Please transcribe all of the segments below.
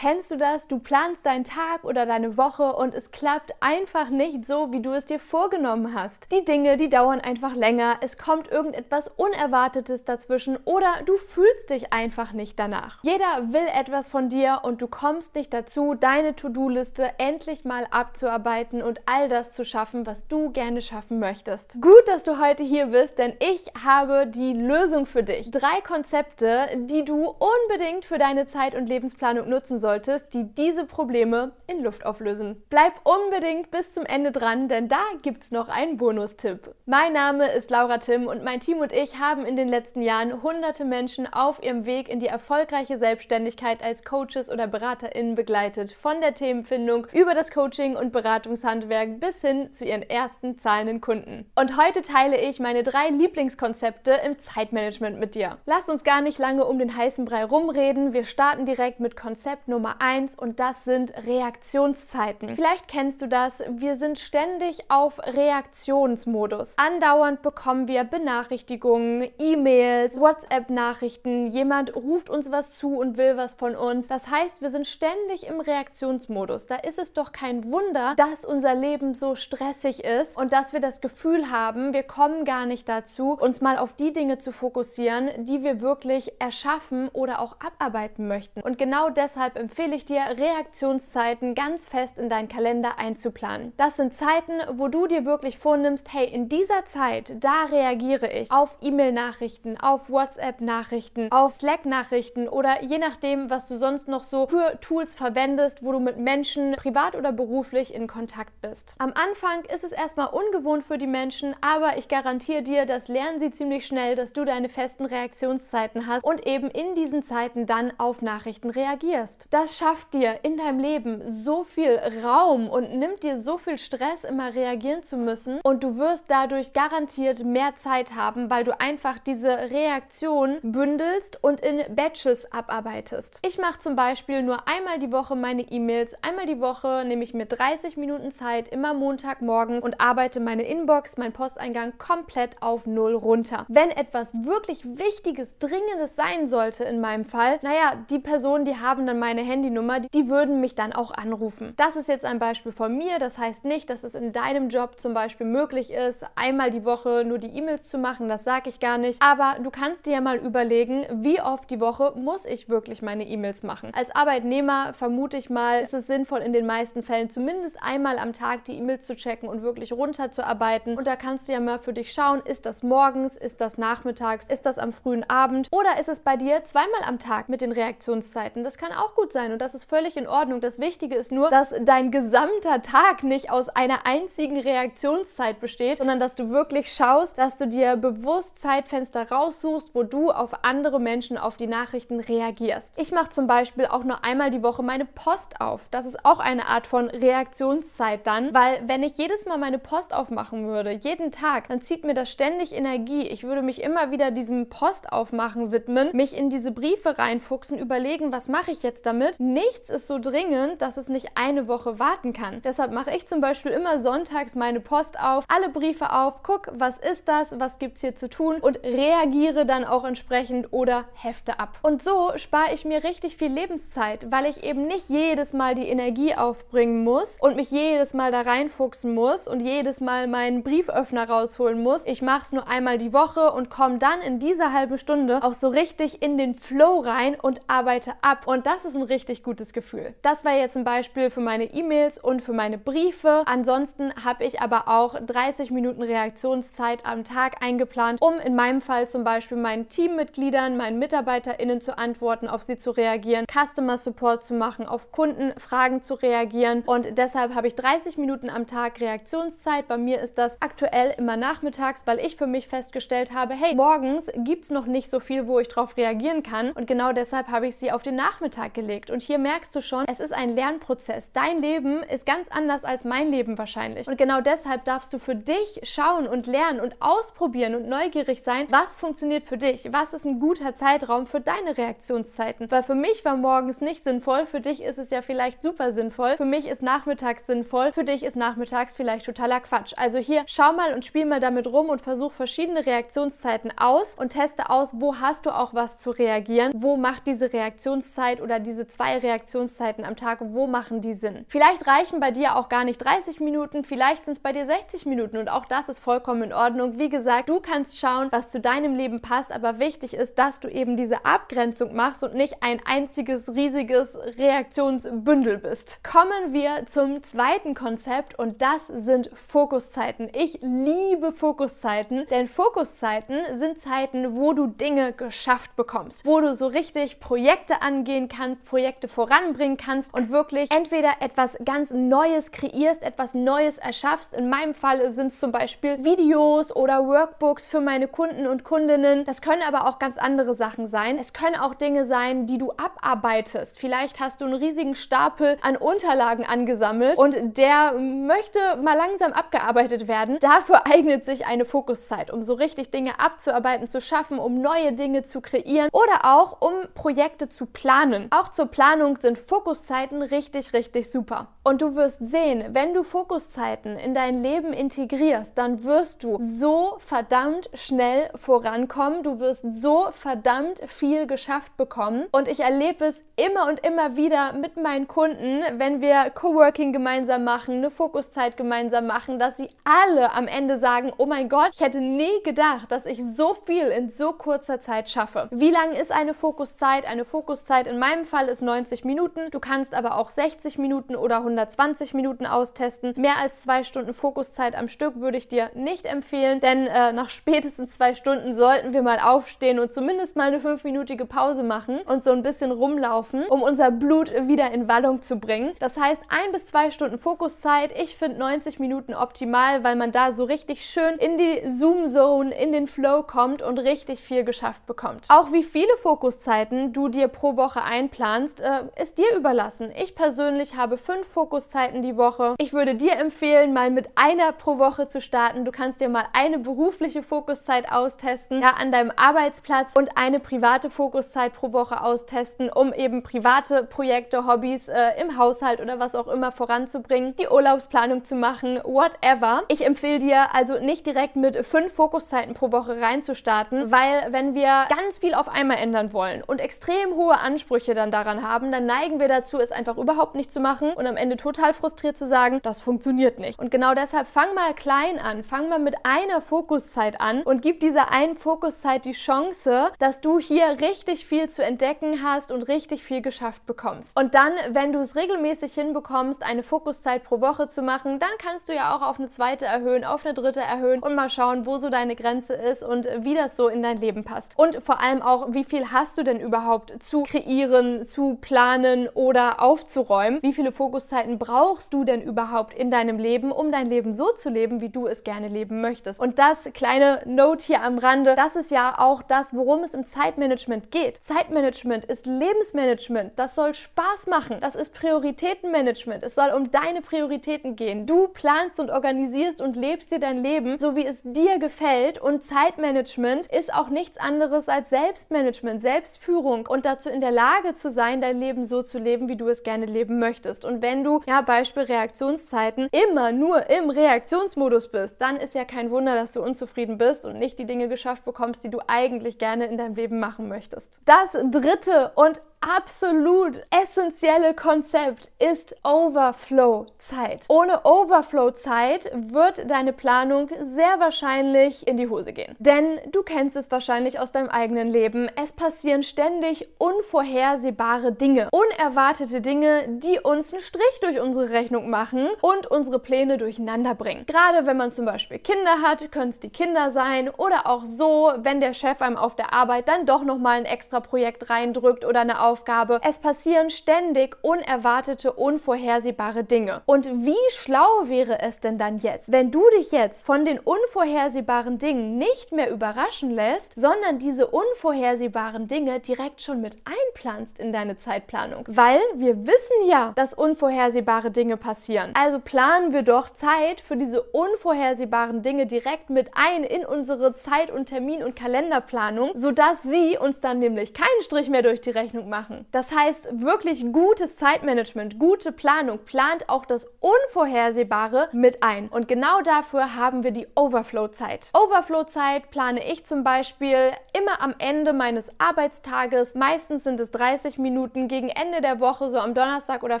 Kennst du das? Du planst deinen Tag oder deine Woche und es klappt einfach nicht so, wie du es dir vorgenommen hast. Die Dinge, die dauern einfach länger, es kommt irgendetwas Unerwartetes dazwischen oder du fühlst dich einfach nicht danach. Jeder will etwas von dir und du kommst nicht dazu, deine To-Do-Liste endlich mal abzuarbeiten und all das zu schaffen, was du gerne schaffen möchtest. Gut, dass du heute hier bist, denn ich habe die Lösung für dich. Drei Konzepte, die du unbedingt für deine Zeit- und Lebensplanung nutzen solltest, die diese Probleme in Luft auflösen. Bleib unbedingt bis zum Ende dran, denn da gibt's noch einen Bonustipp. Mein Name ist Laura Tim und mein Team und ich haben in den letzten Jahren hunderte Menschen auf ihrem Weg in die erfolgreiche Selbstständigkeit als Coaches oder BeraterInnen begleitet. Von der Themenfindung über das Coaching und Beratungshandwerk bis hin zu ihren ersten zahlenden Kunden. Und heute teile ich meine drei Lieblingskonzepte im Zeitmanagement mit dir. Lass uns gar nicht lange um den heißen Brei rumreden. Wir starten direkt mit Konzept Nummer 1 und das sind Reaktionszeiten. Vielleicht kennst du das. Wir sind ständig auf Reaktionsmodus. Andauernd bekommen wir Benachrichtigungen, E-Mails, WhatsApp-Nachrichten. Jemand ruft uns was zu und will was von uns. Das heißt, wir sind ständig im Reaktionsmodus. Da ist es doch kein Wunder, dass unser Leben so stressig ist und dass wir das Gefühl haben, wir kommen gar nicht dazu, uns mal auf die Dinge zu fokussieren, die wir wirklich erschaffen oder auch abarbeiten möchten. Und genau deshalb empfehle ich dir, Reaktionszeiten ganz fest in deinen Kalender einzuplanen. Das sind Zeiten, wo du dir wirklich vornimmst, hey, in dieser Zeit, da reagiere ich auf E-Mail-Nachrichten, auf WhatsApp-Nachrichten, auf Slack-Nachrichten oder je nachdem, was du sonst noch so für Tools verwendest, wo du mit Menschen privat oder beruflich in Kontakt bist. Am Anfang ist es erstmal ungewohnt für die Menschen, aber ich garantiere dir, das lernen sie ziemlich schnell, dass du deine festen Reaktionszeiten hast und eben in diesen Zeiten dann auf Nachrichten reagierst. Das schafft dir in deinem Leben so viel Raum und nimmt dir so viel Stress, immer reagieren zu müssen und du wirst dadurch garantiert mehr Zeit haben, weil du einfach diese Reaktion bündelst und in Batches abarbeitest. Ich mache zum Beispiel nur einmal die Woche meine E-Mails, einmal die Woche nehme ich mir 30 Minuten Zeit, immer Montagmorgens und arbeite meine Inbox, mein Posteingang komplett auf Null runter. Wenn etwas wirklich Wichtiges, Dringendes sein sollte in meinem Fall, naja, die Personen, die haben dann meine Handynummer, die würden mich dann auch anrufen. Das ist jetzt ein Beispiel von mir. Das heißt nicht, dass es in deinem Job zum Beispiel möglich ist, einmal die Woche nur die E-Mails zu machen. Das sage ich gar nicht. Aber du kannst dir ja mal überlegen, wie oft die Woche muss ich wirklich meine E-Mails machen. Als Arbeitnehmer vermute ich mal, ist es sinnvoll in den meisten Fällen zumindest einmal am Tag die E-Mails zu checken und wirklich runterzuarbeiten. Und da kannst du ja mal für dich schauen, ist das morgens, ist das nachmittags, ist das am frühen Abend oder ist es bei dir zweimal am Tag mit den Reaktionszeiten? Das kann auch gut sein und das ist völlig in Ordnung. Das Wichtige ist nur, dass dein gesamter Tag nicht aus einer einzigen Reaktionszeit besteht, sondern dass du wirklich schaust, dass du dir bewusst Zeitfenster raussuchst, wo du auf andere Menschen, auf die Nachrichten reagierst. Ich mache zum Beispiel auch nur einmal die Woche meine Post auf. Das ist auch eine Art von Reaktionszeit dann, weil wenn ich jedes Mal meine Post aufmachen würde, jeden Tag, dann zieht mir das ständig Energie. Ich würde mich immer wieder diesem Post aufmachen widmen, mich in diese Briefe reinfuchsen, überlegen, was mache ich jetzt damit. Nichts ist so dringend, dass es nicht eine Woche warten kann. Deshalb mache ich zum Beispiel immer sonntags meine Post auf, alle Briefe auf, guck, was ist das, was gibt es hier zu tun und reagiere dann auch entsprechend oder hefte ab. Und so spare ich mir richtig viel Lebenszeit, weil ich eben nicht jedes Mal die Energie aufbringen muss und mich jedes Mal da reinfuchsen muss und jedes Mal meinen Brieföffner rausholen muss. Ich mache es nur einmal die Woche und komme dann in dieser halben Stunde auch so richtig in den Flow rein und arbeite ab. Und das ist ein richtig gutes Gefühl. Das war jetzt ein Beispiel für meine E-Mails und für meine Briefe. Ansonsten habe ich aber auch 30 Minuten Reaktionszeit am Tag eingeplant, um in meinem Fall zum Beispiel meinen Teammitgliedern, meinen MitarbeiterInnen zu antworten, auf sie zu reagieren, Customer Support zu machen, auf Kundenfragen zu reagieren. Und deshalb habe ich 30 Minuten am Tag Reaktionszeit. Bei mir ist das aktuell immer nachmittags, weil ich für mich festgestellt habe, hey, morgens gibt es noch nicht so viel, wo ich darauf reagieren kann. Und genau deshalb habe ich sie auf den Nachmittag gelegt. Und hier merkst du schon, es ist ein Lernprozess. Dein Leben ist ganz anders als mein Leben wahrscheinlich. Und genau deshalb darfst du für dich schauen und lernen und ausprobieren und neugierig sein, was funktioniert für dich, was ist ein guter Zeitraum für deine Reaktionszeiten. Weil für mich war morgens nicht sinnvoll, für dich ist es ja vielleicht super sinnvoll, für mich ist nachmittags sinnvoll, für dich ist nachmittags vielleicht totaler Quatsch. Also hier schau mal und spiel mal damit rum und versuch verschiedene Reaktionszeiten aus und teste aus, wo hast du auch was zu reagieren, wo macht diese Reaktionszeit oder diese zwei Reaktionszeiten am Tag, wo machen die Sinn? Vielleicht reichen bei dir auch gar nicht 30 Minuten, vielleicht sind es bei dir 60 Minuten und auch das ist vollkommen in Ordnung. Wie gesagt, du kannst schauen, was zu deinem Leben passt, aber wichtig ist, dass du eben diese Abgrenzung machst und nicht ein einziges riesiges Reaktionsbündel bist. Kommen wir zum zweiten Konzept und das sind Fokuszeiten. Ich liebe Fokuszeiten, denn Fokuszeiten sind Zeiten, wo du Dinge geschafft bekommst, wo du so richtig Projekte angehen kannst, Projekte voranbringen kannst und wirklich entweder etwas ganz Neues kreierst, etwas Neues erschaffst. In meinem Fall sind es zum Beispiel Videos oder Workbooks für meine Kunden und Kundinnen. Das können aber auch ganz andere Sachen sein. Es können auch Dinge sein, die du abarbeitest. Vielleicht hast du einen riesigen Stapel an Unterlagen angesammelt und der möchte mal langsam abgearbeitet werden. Dafür eignet sich eine Fokuszeit, um so richtig Dinge abzuarbeiten, zu schaffen, um neue Dinge zu kreieren oder auch um Projekte zu planen. Auch zur Planung sind Fokuszeiten richtig, richtig super. Und du wirst sehen, wenn du Fokuszeiten in dein Leben integrierst, dann wirst du so verdammt schnell vorankommen. Du wirst so verdammt viel geschafft bekommen. Und ich erlebe es immer und immer wieder mit meinen Kunden, wenn wir Coworking gemeinsam machen, eine Fokuszeit gemeinsam machen, dass sie alle am Ende sagen, oh mein Gott, ich hätte nie gedacht, dass ich so viel in so kurzer Zeit schaffe. Wie lang ist eine Fokuszeit? Eine Fokuszeit in meinem Fall ist 90 Minuten. Du kannst aber auch 60 Minuten oder 120 Minuten austesten. Mehr als zwei Stunden Fokuszeit am Stück würde ich dir nicht empfehlen, denn äh, nach spätestens zwei Stunden sollten wir mal aufstehen und zumindest mal eine fünfminütige Pause machen und so ein bisschen rumlaufen, um unser Blut wieder in Wallung zu bringen. Das heißt, ein bis zwei Stunden Fokuszeit. Ich finde 90 Minuten optimal, weil man da so richtig schön in die Zoom-Zone, in den Flow kommt und richtig viel geschafft bekommt. Auch wie viele Fokuszeiten du dir pro Woche einplanst, äh, ist dir überlassen. Ich persönlich habe fünf Fokuszeiten die Woche. Ich würde dir empfehlen, mal mit einer pro Woche zu starten. Du kannst dir mal eine berufliche Fokuszeit austesten, ja, an deinem Arbeitsplatz und eine private Fokuszeit pro Woche austesten, um eben private Projekte, Hobbys äh, im Haushalt oder was auch immer voranzubringen, die Urlaubsplanung zu machen, whatever. Ich empfehle dir also nicht direkt mit fünf Fokuszeiten pro Woche reinzustarten, weil wenn wir ganz viel auf einmal ändern wollen und extrem hohe Ansprüche dann daran haben, dann neigen wir dazu, es einfach überhaupt nicht zu machen und am Ende total frustriert zu sagen, das funktioniert nicht. Und genau deshalb fang mal klein an, fang mal mit einer Fokuszeit an und gib dieser einen Fokuszeit die Chance, dass du hier richtig viel zu entdecken hast und richtig viel geschafft bekommst. Und dann, wenn du es regelmäßig hinbekommst, eine Fokuszeit pro Woche zu machen, dann kannst du ja auch auf eine zweite erhöhen, auf eine dritte erhöhen und mal schauen, wo so deine Grenze ist und wie das so in dein Leben passt. Und vor allem auch, wie viel hast du denn überhaupt zu kreieren, zu planen oder aufzuräumen? Wie viele Fokuszeiten brauchst du denn überhaupt in deinem Leben, um dein Leben so zu leben, wie du es gerne leben möchtest? Und das kleine Note hier am Rande, das ist ja auch das, worum es im Zeitmanagement geht. Zeitmanagement ist Lebensmanagement. Das soll Spaß machen. Das ist Prioritätenmanagement. Es soll um deine Prioritäten gehen. Du planst und organisierst und lebst dir dein Leben, so wie es dir gefällt. Und Zeitmanagement ist auch nichts anderes als Selbstmanagement, Selbstführung und dazu in der Lage zu sein, dein Leben so zu leben, wie du es gerne leben möchtest. Und wenn du, ja, Beispiel Reaktionszeiten, immer nur im Reaktionsmodus bist, dann ist ja kein Wunder, dass du unzufrieden bist und nicht die Dinge geschafft bekommst, die du eigentlich gerne in deinem Leben machen möchtest. Das dritte und absolut essentielle Konzept ist Overflow-Zeit. Ohne Overflow-Zeit wird deine Planung sehr wahrscheinlich in die Hose gehen. Denn du kennst es wahrscheinlich aus deinem eigenen Leben. Es passieren ständig unvorhersehbare Dinge, unerwartete Dinge, die uns einen Strich durch unsere Rechnung machen und unsere Pläne durcheinander bringen. Gerade wenn man zum Beispiel Kinder hat, können es die Kinder sein oder auch so, wenn der Chef einem auf der Arbeit dann doch nochmal ein extra Projekt reindrückt oder eine Aufgabe. Es passieren ständig unerwartete, unvorhersehbare Dinge. Und wie schlau wäre es denn dann jetzt, wenn du dich jetzt von den unvorhersehbaren Dingen nicht mehr überraschen lässt, sondern diese unvorhersehbaren Dinge direkt schon mit einplanst in deine Zeitplanung? Weil wir wissen ja, dass unvorhersehbare Dinge passieren. Also planen wir doch Zeit für diese unvorhersehbaren Dinge direkt mit ein in unsere Zeit- und Termin- und Kalenderplanung, sodass sie uns dann nämlich keinen Strich mehr durch die Rechnung machen machen. Das heißt, wirklich gutes Zeitmanagement, gute Planung plant auch das Unvorhersehbare mit ein. Und genau dafür haben wir die Overflow-Zeit. Overflow-Zeit plane ich zum Beispiel immer am Ende meines Arbeitstages. Meistens sind es 30 Minuten Minuten. Gegen Ende der Woche, so am Donnerstag oder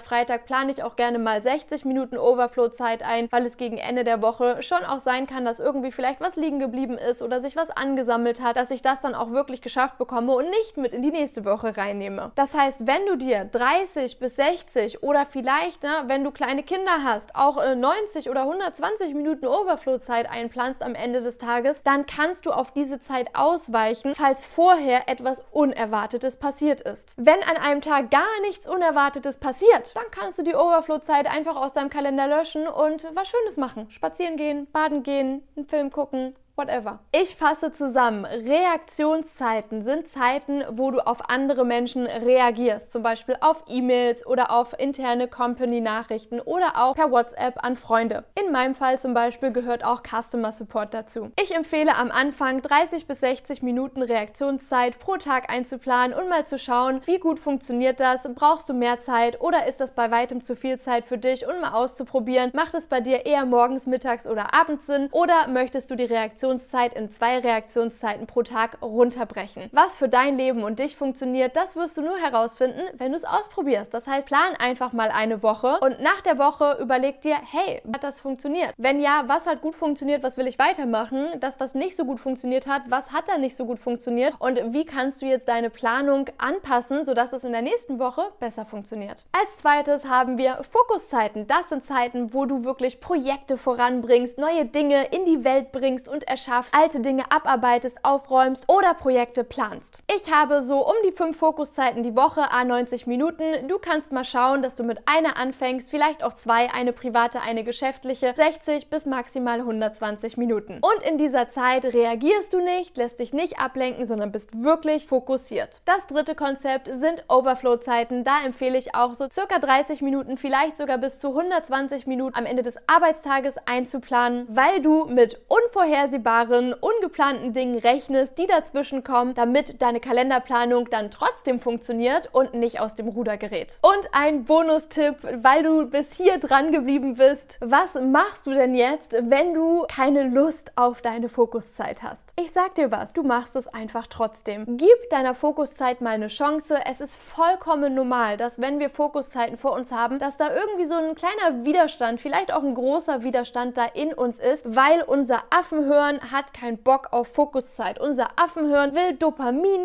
Freitag, plane ich auch gerne mal 60 Minuten Overflow-Zeit ein, weil es gegen Ende der Woche schon auch sein kann, dass irgendwie vielleicht was liegen geblieben ist oder sich was angesammelt hat, dass ich das dann auch wirklich geschafft bekomme und nicht mit in die nächste Woche reinnehme. Das heißt, wenn du dir 30 bis 60 oder vielleicht, ne, wenn du kleine Kinder hast, auch äh, 90 oder 120 Minuten Overflow-Zeit einplanst am Ende des Tages, dann kannst du auf diese Zeit ausweichen, falls vorher etwas Unerwartetes passiert ist. Wenn an einem Tag gar nichts Unerwartetes passiert, dann kannst du die Overflow-Zeit einfach aus deinem Kalender löschen und was Schönes machen. Spazieren gehen, baden gehen, einen Film gucken, whatever. Ich fasse zusammen. Reaktionszeiten sind Zeiten, wo du auf andere Menschen reagierst, zum Beispiel auf E-Mails oder auf interne Company-Nachrichten oder auch per WhatsApp an Freunde. In meinem Fall zum Beispiel gehört auch Customer Support dazu. Ich empfehle am Anfang 30 bis 60 Minuten Reaktionszeit pro Tag einzuplanen und mal zu schauen, wie gut funktioniert das, brauchst du mehr Zeit oder ist das bei weitem zu viel Zeit für dich und mal auszuprobieren, macht es bei dir eher morgens, mittags oder abends Sinn oder möchtest du die Reaktion Reaktionszeit in zwei Reaktionszeiten pro Tag runterbrechen. Was für dein Leben und dich funktioniert, das wirst du nur herausfinden, wenn du es ausprobierst. Das heißt, plan einfach mal eine Woche und nach der Woche überleg dir, hey, hat das funktioniert? Wenn ja, was hat gut funktioniert, was will ich weitermachen? Das, was nicht so gut funktioniert hat, was hat da nicht so gut funktioniert? Und wie kannst du jetzt deine Planung anpassen, sodass es in der nächsten Woche besser funktioniert? Als zweites haben wir Fokuszeiten. Das sind Zeiten, wo du wirklich Projekte voranbringst, neue Dinge in die Welt bringst und erschaffst, alte Dinge abarbeitest, aufräumst oder Projekte planst. Ich habe so um die fünf Fokuszeiten die Woche, a 90 Minuten. Du kannst mal schauen, dass du mit einer anfängst, vielleicht auch zwei, eine private, eine geschäftliche, 60 bis maximal 120 Minuten. Und in dieser Zeit reagierst du nicht, lässt dich nicht ablenken, sondern bist wirklich fokussiert. Das dritte Konzept sind Overflow-Zeiten. Da empfehle ich auch so circa 30 Minuten, vielleicht sogar bis zu 120 Minuten am Ende des Arbeitstages einzuplanen, weil du mit unvorhersehbaren ungeplanten Dingen rechnest, die dazwischen kommen, damit deine Kalenderplanung dann trotzdem funktioniert und nicht aus dem Ruder gerät. Und ein Bonustipp, weil du bis hier dran geblieben bist. Was machst du denn jetzt, wenn du keine Lust auf deine Fokuszeit hast? Ich sag dir was, du machst es einfach trotzdem. Gib deiner Fokuszeit mal eine Chance. Es ist vollkommen normal, dass wenn wir Fokuszeiten vor uns haben, dass da irgendwie so ein kleiner Widerstand, vielleicht auch ein großer Widerstand da in uns ist, weil unser Affenhirn hat keinen Bock auf Fokuszeit. Unser Affenhirn will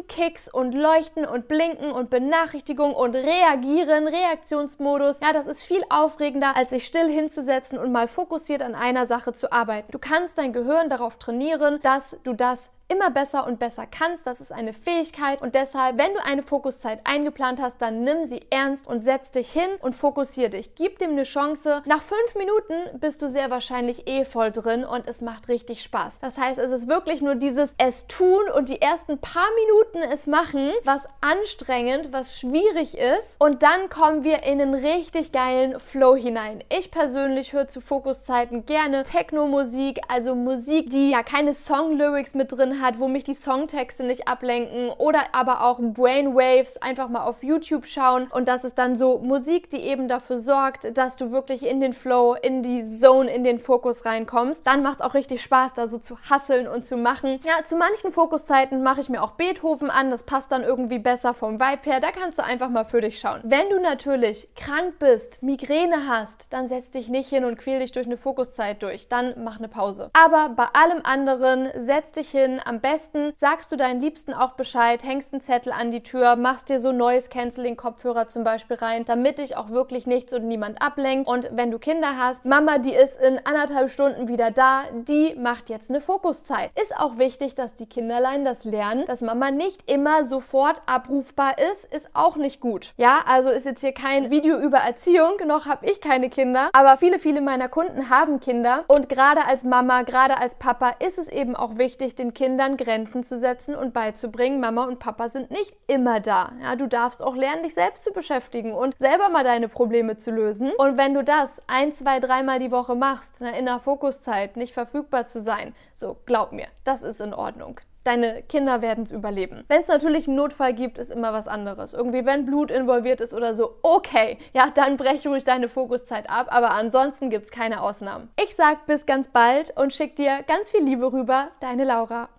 Dopaminkicks und Leuchten und Blinken und Benachrichtigung und Reagieren, Reaktionsmodus. Ja, das ist viel aufregender, als sich still hinzusetzen und mal fokussiert an einer Sache zu arbeiten. Du kannst dein Gehirn darauf trainieren, dass du das immer besser und besser kannst. Das ist eine Fähigkeit und deshalb, wenn du eine Fokuszeit eingeplant hast, dann nimm sie ernst und setz dich hin und fokussier dich. Gib dem eine Chance. Nach fünf Minuten bist du sehr wahrscheinlich eh voll drin und es macht richtig Spaß. Das heißt, es ist wirklich nur dieses es tun und die ersten paar Minuten es machen, was anstrengend, was schwierig ist und dann kommen wir in einen richtig geilen Flow hinein. Ich persönlich höre zu Fokuszeiten gerne Techno-Musik, also Musik, die ja keine Song-Lyrics mit hat, wo mich die Songtexte nicht ablenken oder aber auch Brainwaves einfach mal auf YouTube schauen und das ist dann so Musik, die eben dafür sorgt, dass du wirklich in den Flow, in die Zone, in den Fokus reinkommst. Dann macht es auch richtig Spaß, da so zu hasseln und zu machen. Ja, zu manchen Fokuszeiten mache ich mir auch Beethoven an, das passt dann irgendwie besser vom Vibe her. Da kannst du einfach mal für dich schauen. Wenn du natürlich krank bist, Migräne hast, dann setz dich nicht hin und quäl dich durch eine Fokuszeit durch. Dann mach eine Pause. Aber bei allem anderen setz dich hin, am besten sagst du deinen Liebsten auch Bescheid, hängst einen Zettel an die Tür, machst dir so neues Canceling-Kopfhörer zum Beispiel rein, damit dich auch wirklich nichts und niemand ablenkt. Und wenn du Kinder hast, Mama, die ist in anderthalb Stunden wieder da, die macht jetzt eine Fokuszeit. Ist auch wichtig, dass die Kinderlein das lernen, dass Mama nicht immer sofort abrufbar ist, ist auch nicht gut. Ja, also ist jetzt hier kein Video über Erziehung, noch habe ich keine Kinder, aber viele, viele meiner Kunden haben Kinder und gerade als Mama, gerade als Papa ist es eben auch wichtig, den Kindern Kindern Grenzen zu setzen und beizubringen, Mama und Papa sind nicht immer da. Ja, du darfst auch lernen, dich selbst zu beschäftigen und selber mal deine Probleme zu lösen. Und wenn du das ein, zwei, dreimal die Woche machst, in der Fokuszeit nicht verfügbar zu sein, so glaub mir, das ist in Ordnung deine Kinder werden es überleben. Wenn es natürlich einen Notfall gibt, ist immer was anderes. Irgendwie, wenn Blut involviert ist oder so, okay, ja, dann brech ruhig deine Fokuszeit ab, aber ansonsten gibt es keine Ausnahmen. Ich sag bis ganz bald und schick dir ganz viel Liebe rüber, deine Laura.